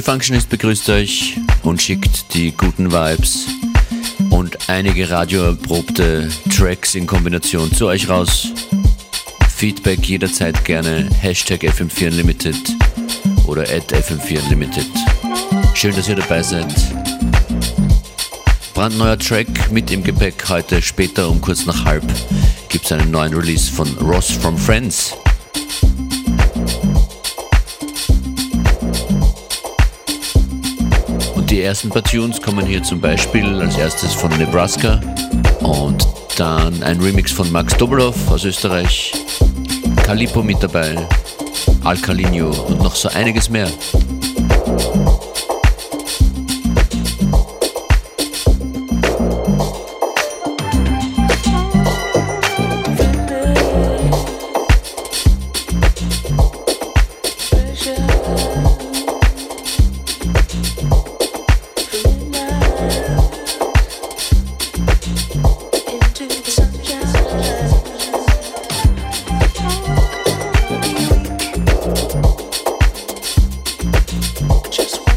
DJ Functionist begrüßt euch und schickt die guten Vibes und einige radioerprobte Tracks in Kombination zu euch raus. Feedback jederzeit gerne Hashtag FM4 Unlimited oder at FM4 Unlimited. Schön, dass ihr dabei seid. Brandneuer Track mit im Gepäck heute später um kurz nach halb gibt es einen neuen Release von Ross from Friends. Die ersten paar Tunes kommen hier zum Beispiel als erstes von Nebraska und dann ein Remix von Max Dobelov aus Österreich, Calipo mit dabei, Alcalinho und noch so einiges mehr. Just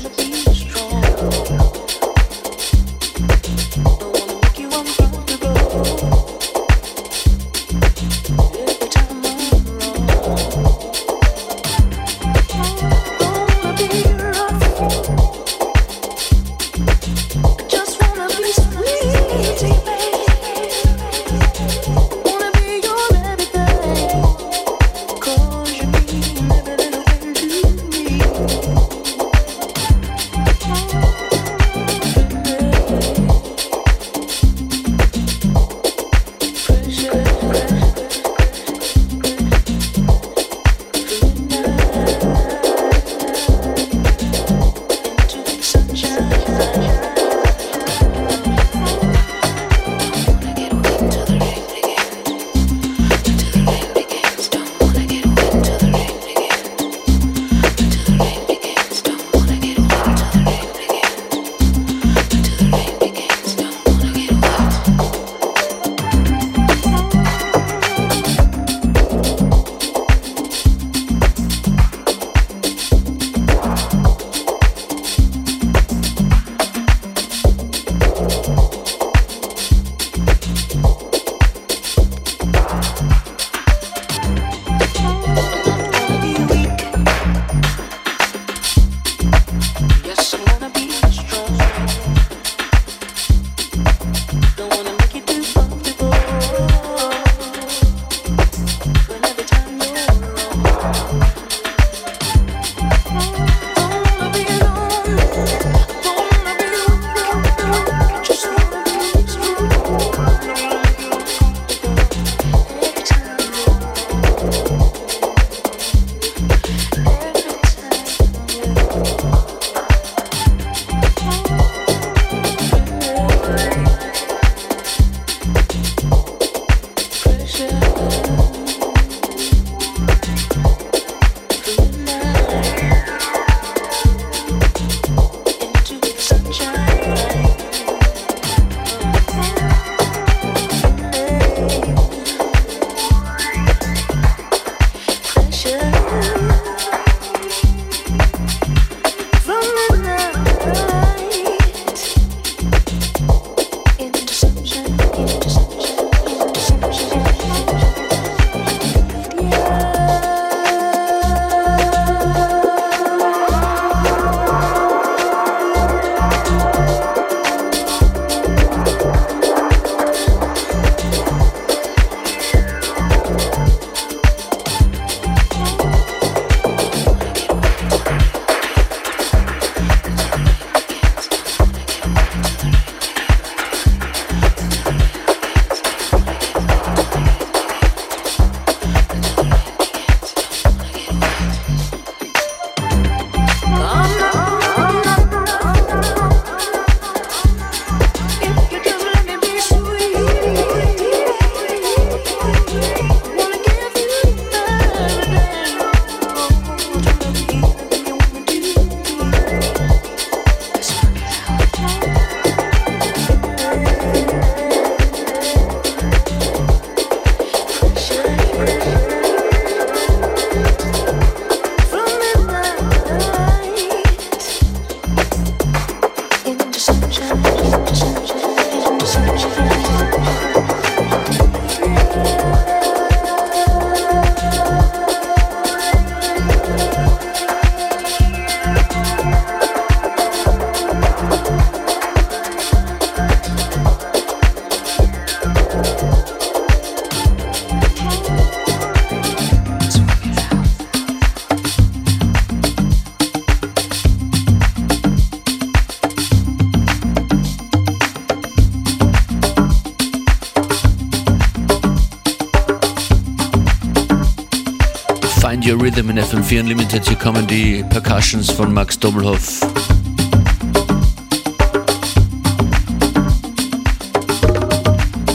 In FM4 Unlimited. Hier kommen die Percussions von Max Doppelhoff.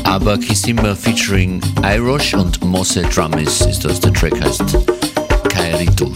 Aber Kisimba featuring Irosh und Mosse Drummis ist das, der Track heißt Kairito.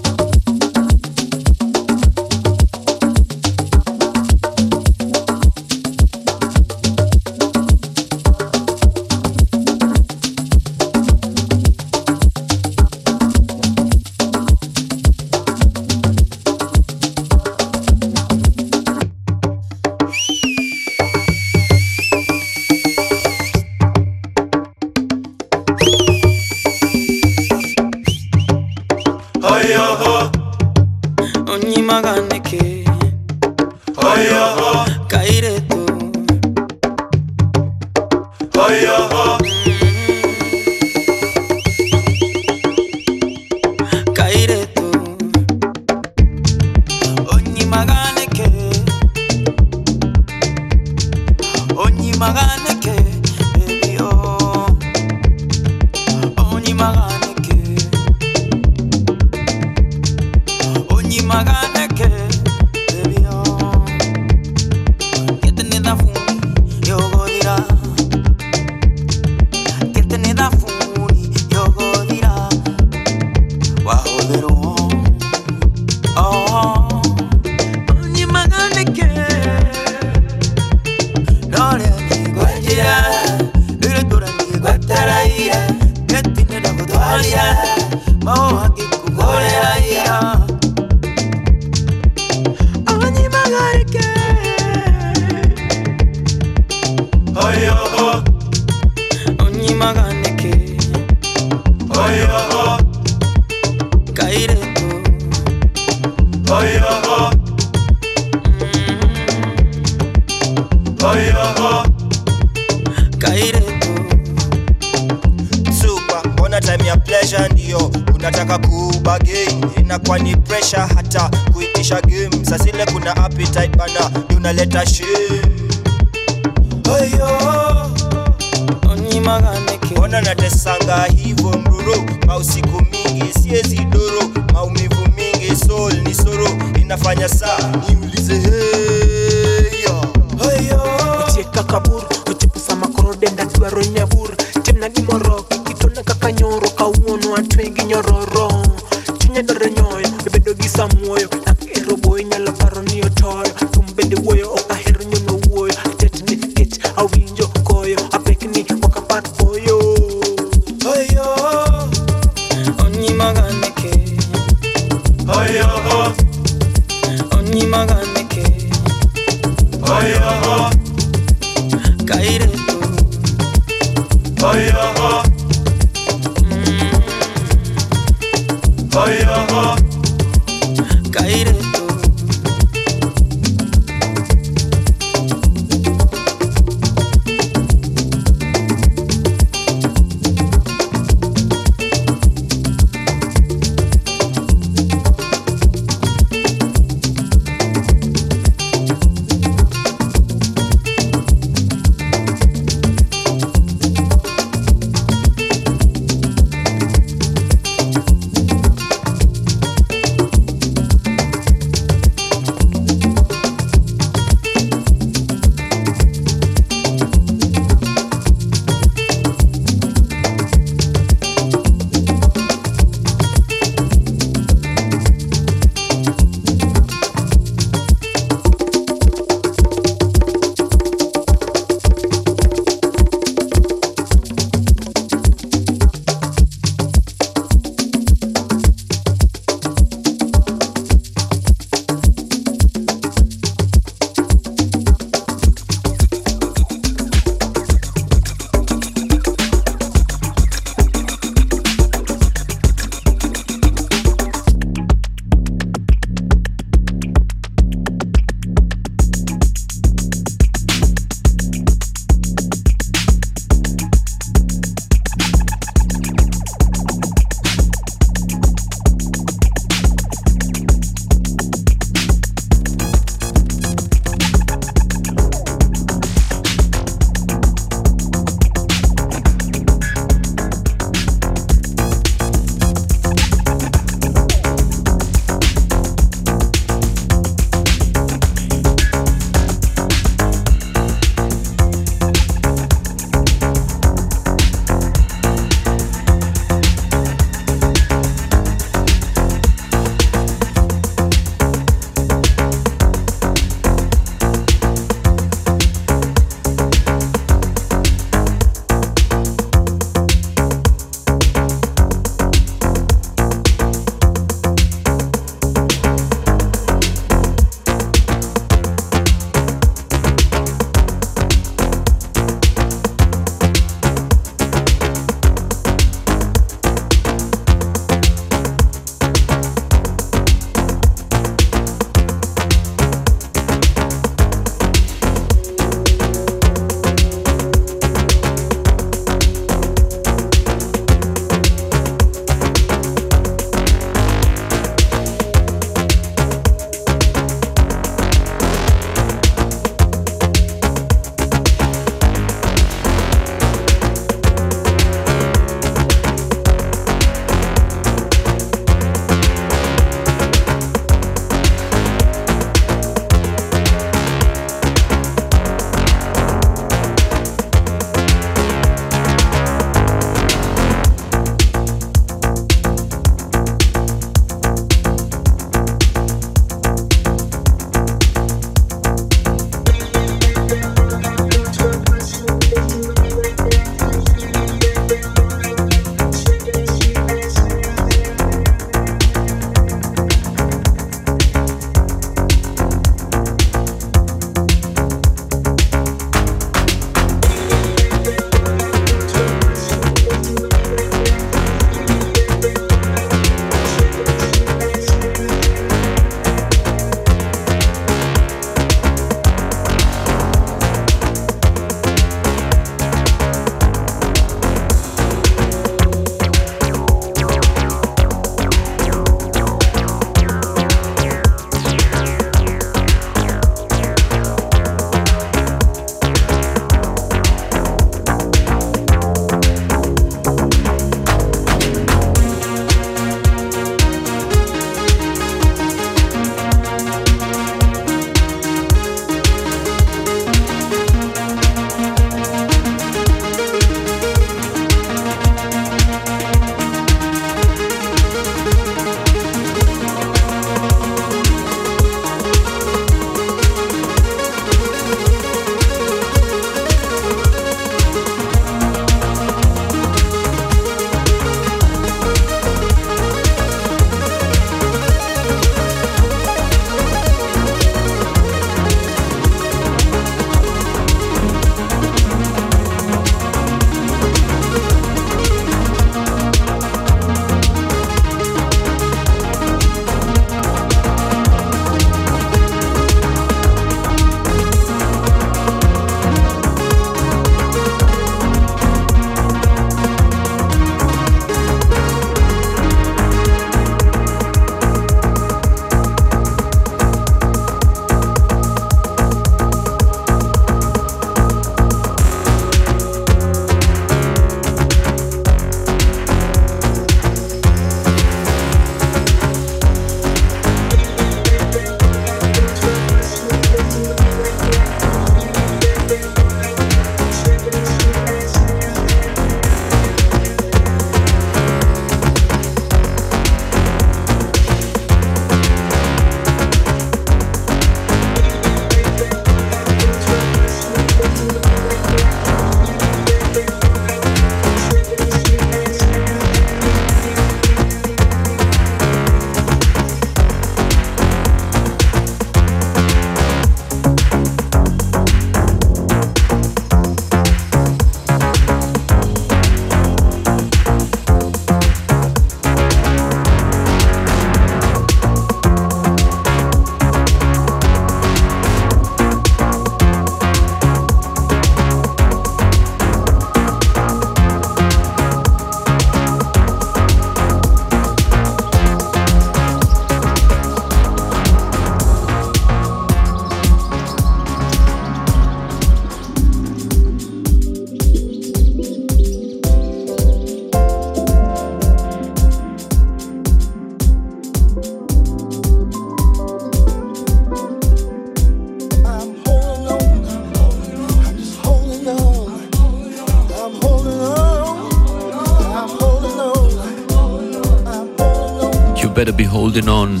Better Be Holding On.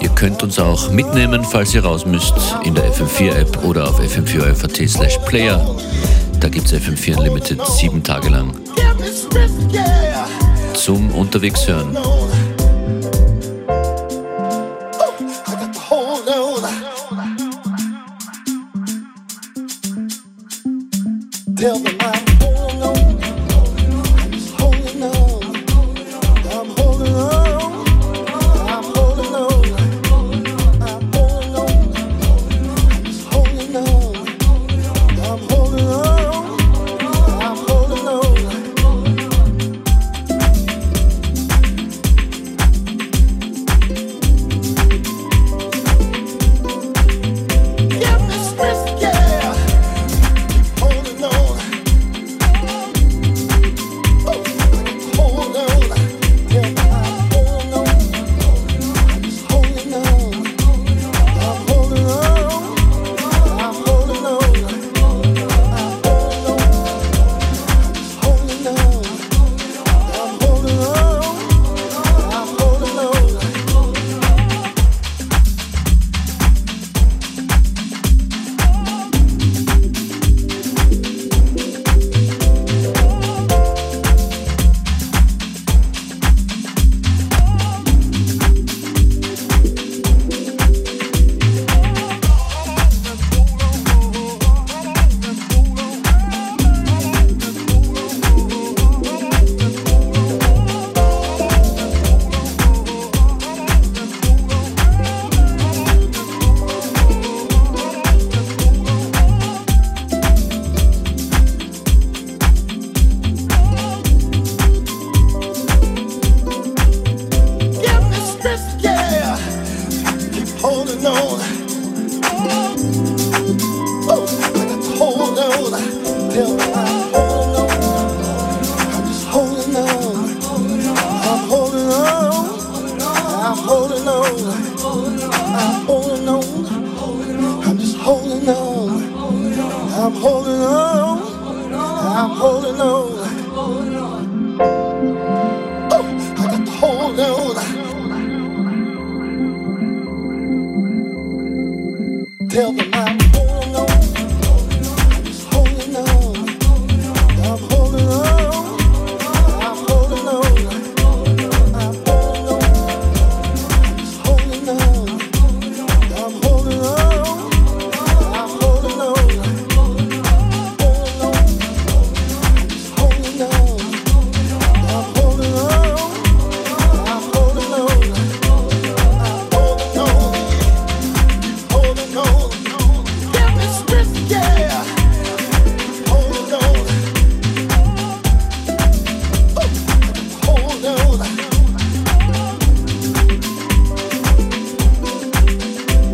Ihr könnt uns auch mitnehmen, falls ihr raus müsst, in der FM4-App oder auf fm4.at slash player. Da gibt es FM4 Unlimited sieben Tage lang. Zum Unterwegs hören.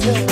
tell.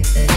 day.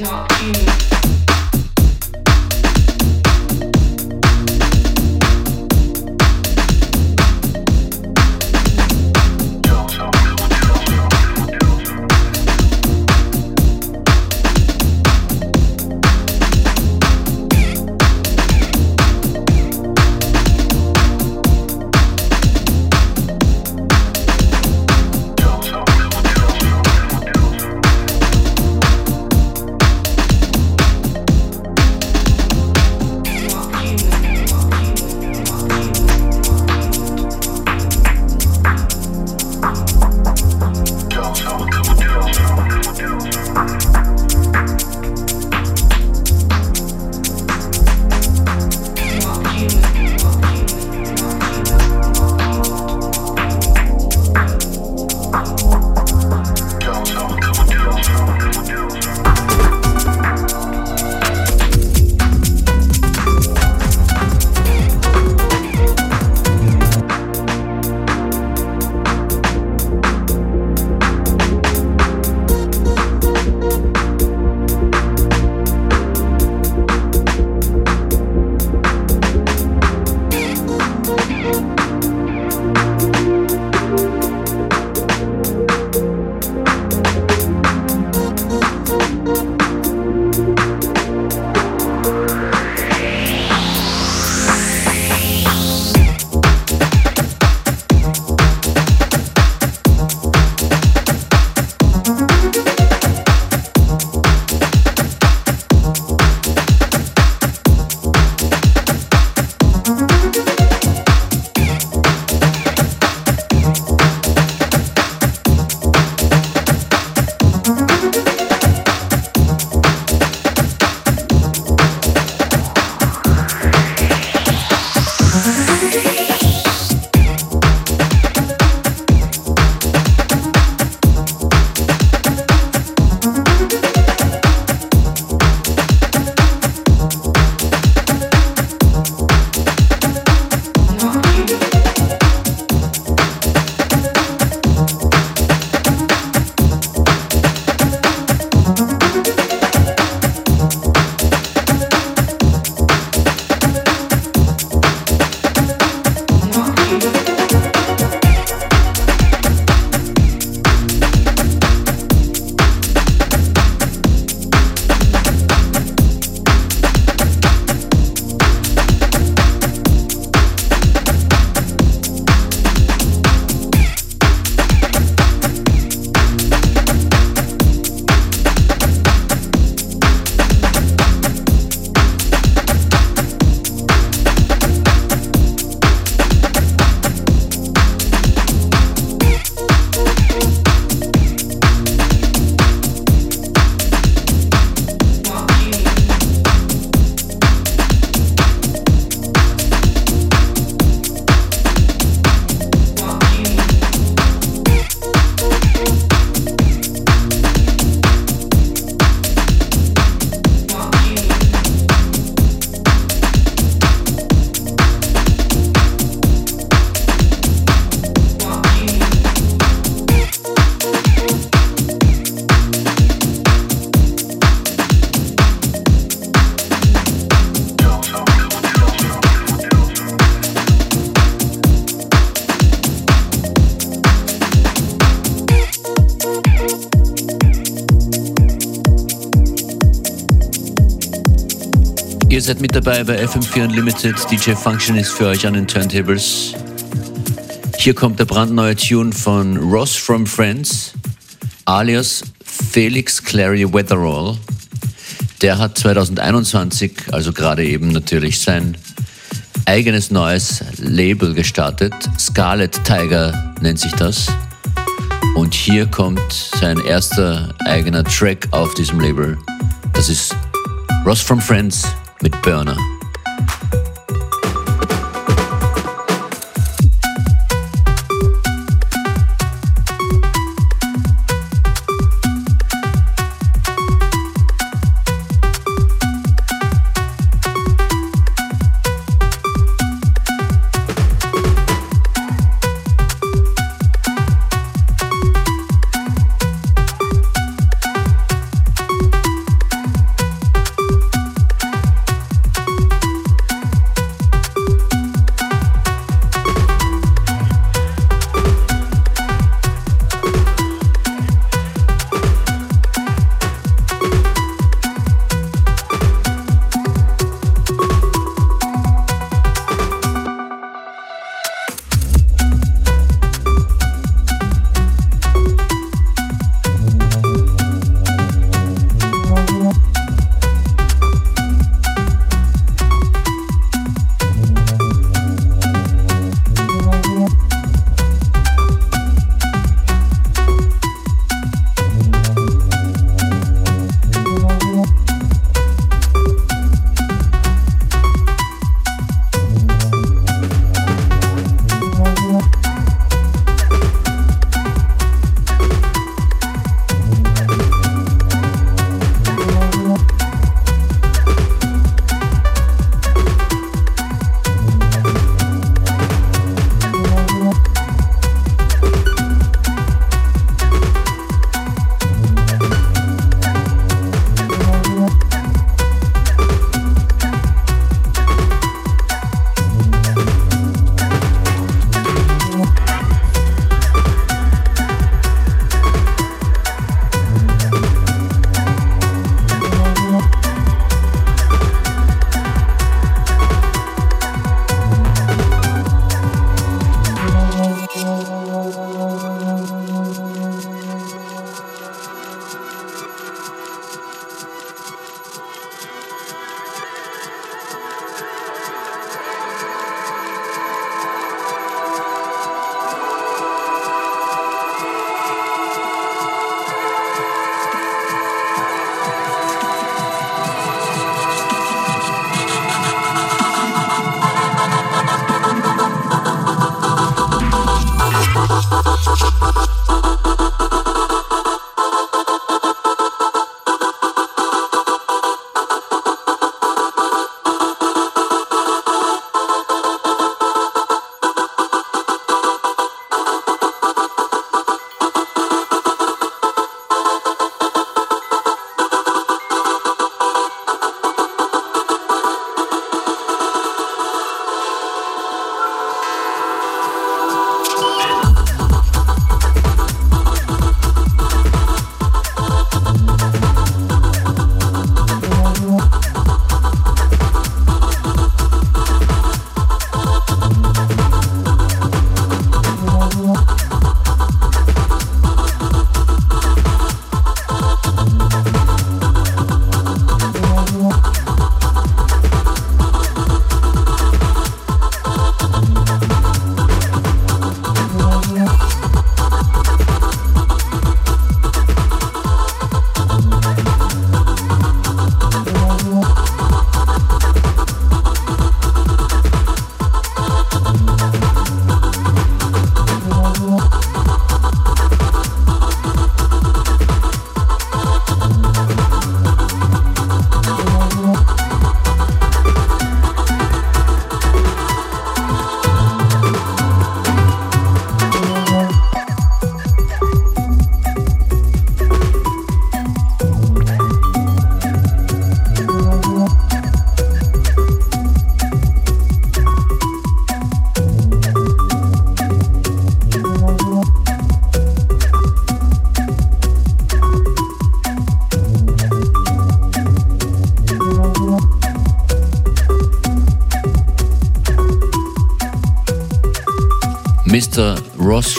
Ihr seid mit dabei bei FM4 Unlimited. DJ Function ist für euch an den Turntables. Hier kommt der brandneue Tune von Ross from Friends, alias Felix Clary Weatherall. Der hat 2021, also gerade eben natürlich, sein eigenes neues Label gestartet. Scarlet Tiger nennt sich das. Und hier kommt sein erster eigener Track auf diesem Label. Das ist Ross from Friends mit Burner.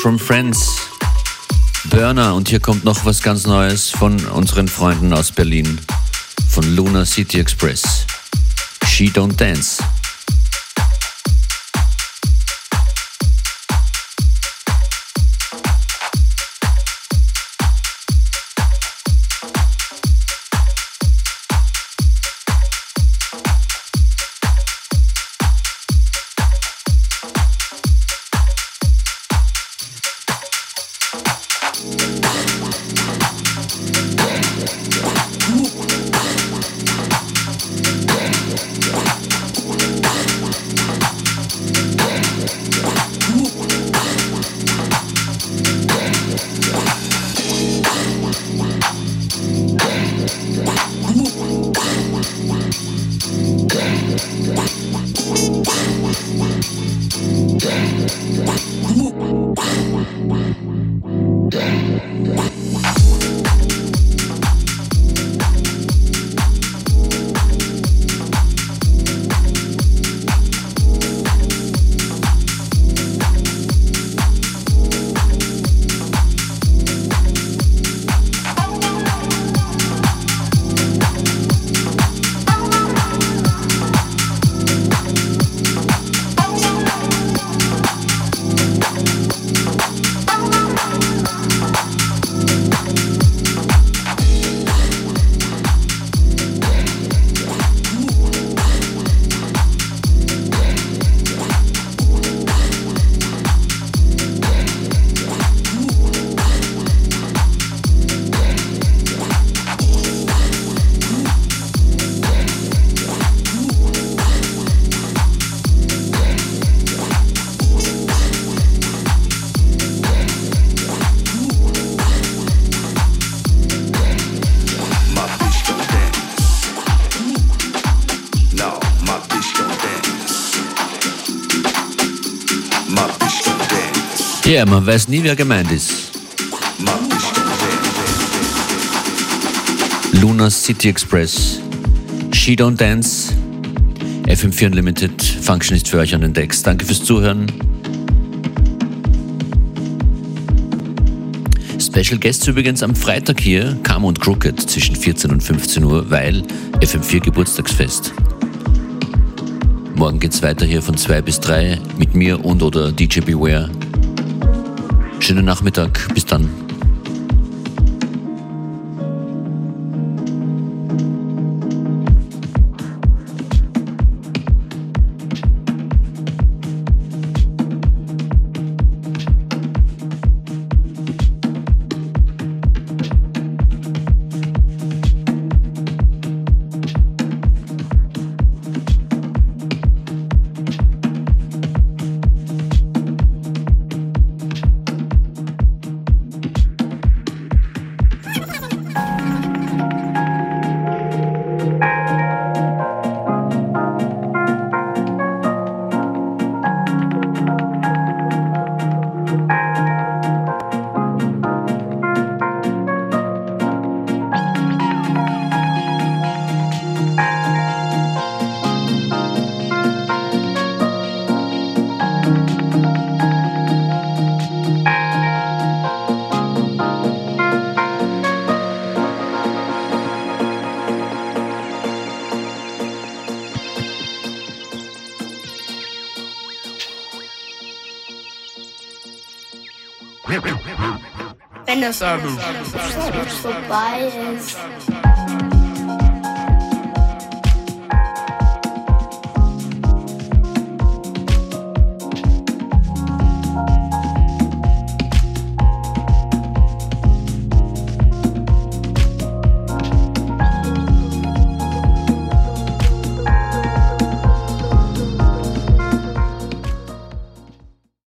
From Friends. Burner und hier kommt noch was ganz Neues von unseren Freunden aus Berlin, von Luna City Express. She Don't Dance. Ja, man weiß nie, wer gemeint ist. Luna City Express, She Don't Dance, FM4 Unlimited, Function ist für euch an den Decks. Danke fürs Zuhören. Special Guests übrigens am Freitag hier, Kam und Crooked zwischen 14 und 15 Uhr, weil FM4 Geburtstagsfest. Morgen geht's weiter hier von 2 bis 3 mit mir und oder DJ Beware. Schönen Nachmittag. Bis dann. Wenn das vorbei ist.